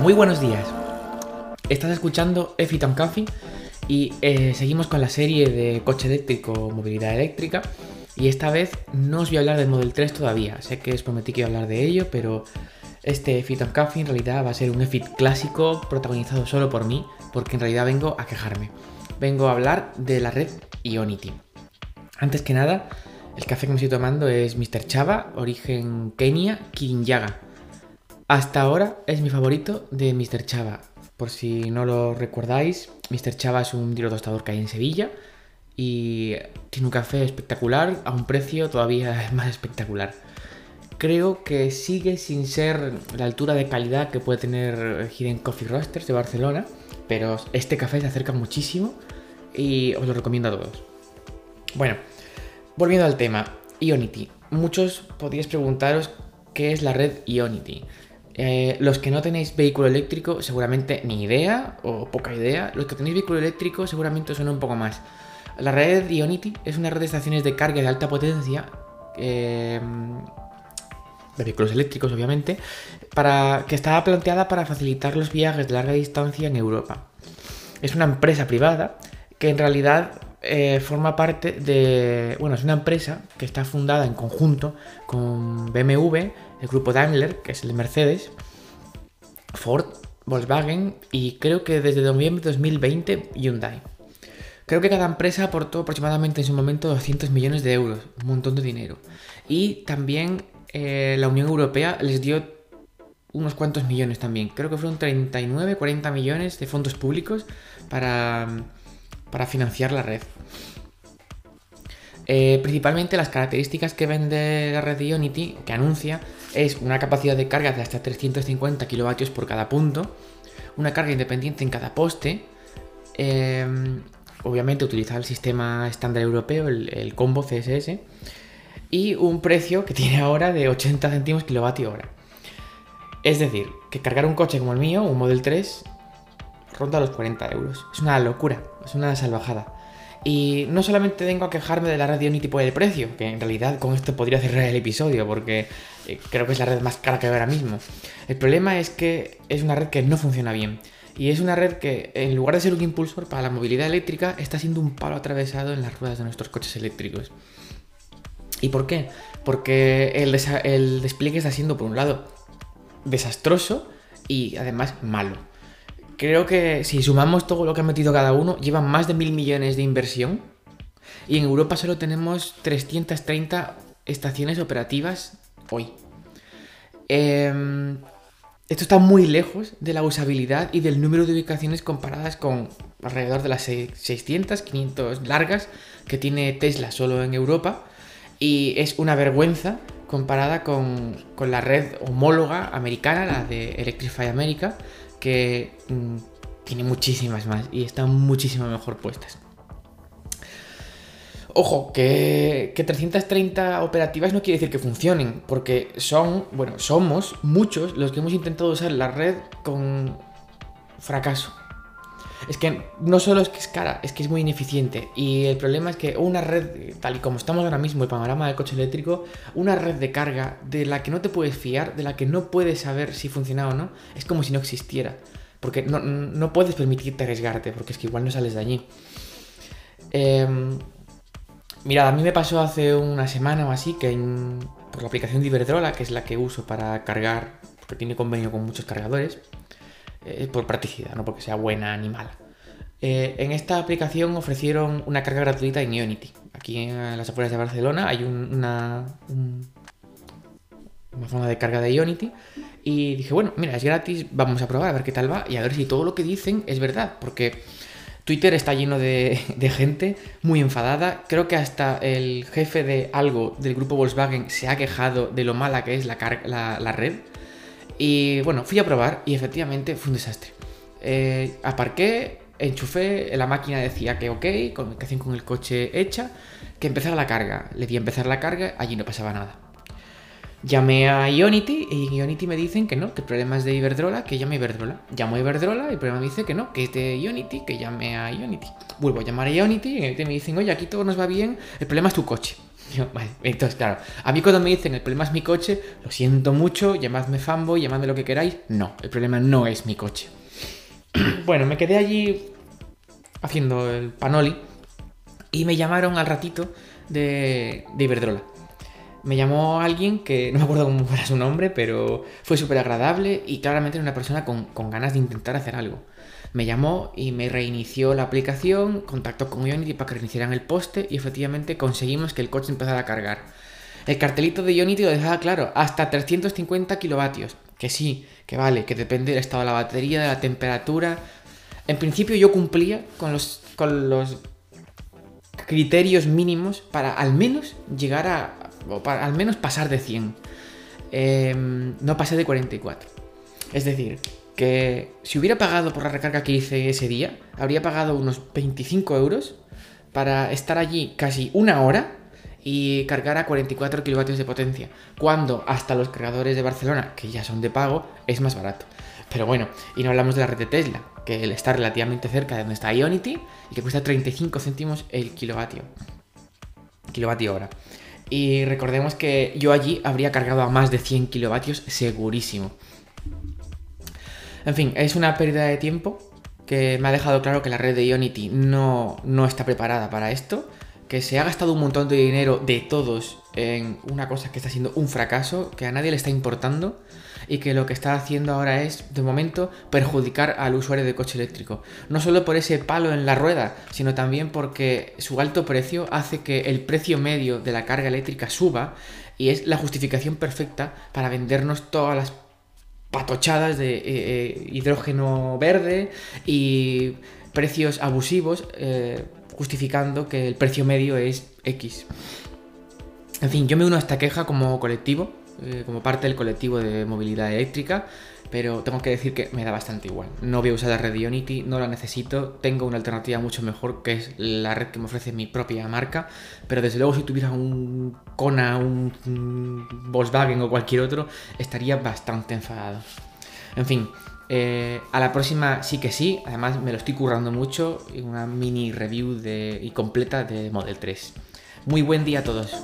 Muy buenos días. Estás escuchando Efiton Coffee y eh, seguimos con la serie de coche eléctrico, movilidad eléctrica. Y esta vez no os voy a hablar del Model 3 todavía. Sé que os prometí que iba a hablar de ello, pero este Efiton Coffee en realidad va a ser un Efit clásico protagonizado solo por mí, porque en realidad vengo a quejarme. Vengo a hablar de la red Ionity. Antes que nada, el café que me estoy tomando es Mr. Chava, origen Kenia, Kirinyaga. Hasta ahora es mi favorito de Mr. Chava. Por si no lo recordáis, Mr. Chava es un tiro tostador que hay en Sevilla y tiene un café espectacular a un precio todavía más espectacular. Creo que sigue sin ser la altura de calidad que puede tener Hidden Coffee Roasters de Barcelona, pero este café se acerca muchísimo y os lo recomiendo a todos. Bueno, volviendo al tema, Ionity. Muchos podríais preguntaros qué es la red Ionity. Eh, los que no tenéis vehículo eléctrico, seguramente ni idea o poca idea. Los que tenéis vehículo eléctrico, seguramente os suena un poco más. La red Ionity es una red de estaciones de carga de alta potencia. Eh, de vehículos eléctricos, obviamente, para, que estaba planteada para facilitar los viajes de larga distancia en Europa. Es una empresa privada que en realidad eh, forma parte de. Bueno, es una empresa que está fundada en conjunto con BMW, el grupo Daimler, que es el de Mercedes, Ford, Volkswagen y creo que desde noviembre de 2020 Hyundai. Creo que cada empresa aportó aproximadamente en su momento 200 millones de euros, un montón de dinero. Y también eh, la Unión Europea les dio unos cuantos millones también. Creo que fueron 39, 40 millones de fondos públicos para para financiar la red. Eh, principalmente las características que vende la red Ionity, que anuncia, es una capacidad de carga de hasta 350 kilovatios por cada punto, una carga independiente en cada poste, em, obviamente utilizar el sistema estándar europeo, el, combo CSS, y un precio que tiene ahora de 80 céntimos kilovatio hora. Es decir, que cargar un coche como el mío, un Model 3, ronda los 40 euros. Es una locura, es una salvajada. Y no solamente vengo a quejarme de la red Ionity por el precio, que en realidad con esto podría cerrar el episodio, porque eh, creo que es la red más cara que hay ahora mismo. El problema es que es una red que no funciona bien. Y es una red que, en lugar de ser un impulsor para la movilidad eléctrica, está siendo un palo atravesado en las ruedas de nuestros coches eléctricos. ¿Y por qué? Porque el despliegue está siendo, por un lado, desastroso y además malo creo que si sumamos todo lo que ha metido cada uno, llevan más de mil millones de inversión. Y en Europa solo tenemos 330 estaciones operativas hoy. Em, esto está muy lejos de la usabilidad y del número de ubicaciones comparadas con alrededor de las 600, 500 largas que tiene Tesla solo en Europa. Y es una vergüenza comparada con, con la red homóloga americana, la de Electrify America, que mm, tiene muchísimas más y están muchísimo mejor puestas. Ojo, que, que, 330 operativas no quiere decir que funcionen, porque son, bueno, somos muchos los que hemos intentado usar la red con fracaso. Es que no solo es que es cara, es que es muy ineficiente. Y el problema es que una red, tal y como estamos ahora mismo, el panorama del coche eléctrico, una red de carga de la que no te puedes fiar, de la que no puedes saber si funciona o no, es como si no existiera. Porque no, puedes permitirte arriesgarte, porque es que igual no sales de allí. Em, mirad, a mí me pasó hace una semana o así que por la aplicación de Iberdrola, que es la que uso para cargar, porque tiene convenio con muchos cargadores, es por practicidad, no porque sea buena ni mala. Eh, en esta aplicación ofrecieron una carga gratuita en Ionity. Aquí en las afueras de Barcelona hay una, una forma de carga de Ionity. Y dije, bueno, mira, es gratis, vamos a probar a ver qué tal va y a ver si todo lo que dicen es verdad. Porque Twitter está lleno de, gente muy enfadada. Creo que hasta el jefe de algo del grupo Volkswagen se ha quejado de lo mala que es la red. Y bueno, fui a probar y efectivamente fue un desastre. Eh, aparqué, enchufé, la máquina decía que ok, comunicación con el coche hecha, que empezara la carga. Le di a empezar la carga, allí no pasaba nada. Llamé a Ionity y Ionity me dicen que no, que el problema es de Iberdrola, que llame a Iberdrola. Llamo a Iberdrola y el problema me dice que no, que es de Ionity, que llame a Ionity. Vuelvo a llamar a Ionity y me dicen, oye, aquí todo nos va bien, el problema es tu coche. Entonces, claro, a mí cuando me dicen el problema es mi coche, lo siento mucho, llamadme fanboy, llamadme lo que queráis. No, el problema no es mi coche. bueno, me quedé allí haciendo el panoli y me llamaron al ratito de, de Iberdrola. Me llamó alguien que no me acuerdo cómo era su nombre, pero fue súper agradable y claramente era una persona con, con ganas de intentar hacer algo. Me llamó y me reinició la aplicación, contactó con Unity para que reiniciaran el poste y efectivamente conseguimos que el coche empezara a cargar. El cartelito de Unity lo dejaba claro, hasta 350 kilovatios. Que sí, que vale, que depende del estado de la batería, de la temperatura. En principio yo cumplía con los, con los criterios mínimos para al menos llegar a... o para al menos pasar de 100. Em, no pasé de 44. Es decir, que si hubiera pagado por la recarga que hice ese día, habría pagado unos 25 euros para estar allí casi una hora y cargar a 44 kilovatios de potencia, cuando hasta los cargadores de Barcelona, que ya son de pago, es más barato. Pero bueno, y no hablamos de la red de Tesla, que está relativamente cerca de donde está Ionity y que cuesta 35 céntimos el kilovatio. Kilovatio hora. Y recordemos que yo allí habría cargado a más de 100 kilovatios segurísimo. En fin, es una pérdida de tiempo que me ha dejado claro que la red de Ionity no, no está preparada para esto, que se ha gastado un montón de dinero de todos en una cosa que está siendo un fracaso, que a nadie le está importando y que lo que está haciendo ahora es, de momento, perjudicar al usuario de coche eléctrico. No solo por ese palo en la rueda, sino también porque su alto precio hace que el precio medio de la carga eléctrica suba y es la justificación perfecta para vendernos todas las patochadas de eh, eh, hidrógeno verde y precios abusivos eh, justificando que el precio medio es X. En fin, yo me uno a esta queja como colectivo, como parte del colectivo de movilidad eléctrica, pero tengo que decir que me da bastante igual. No voy a usar la red Unity, no la necesito, tengo una alternativa mucho mejor que es la red que me ofrece mi propia marca, pero desde luego si tuviera un Kona, un, Volkswagen o cualquier otro, estaría bastante enfadado. En fin, eh, a la próxima sí que sí, además me lo estoy currando mucho, una mini review de, y completa de Model 3. Muy buen día a todos.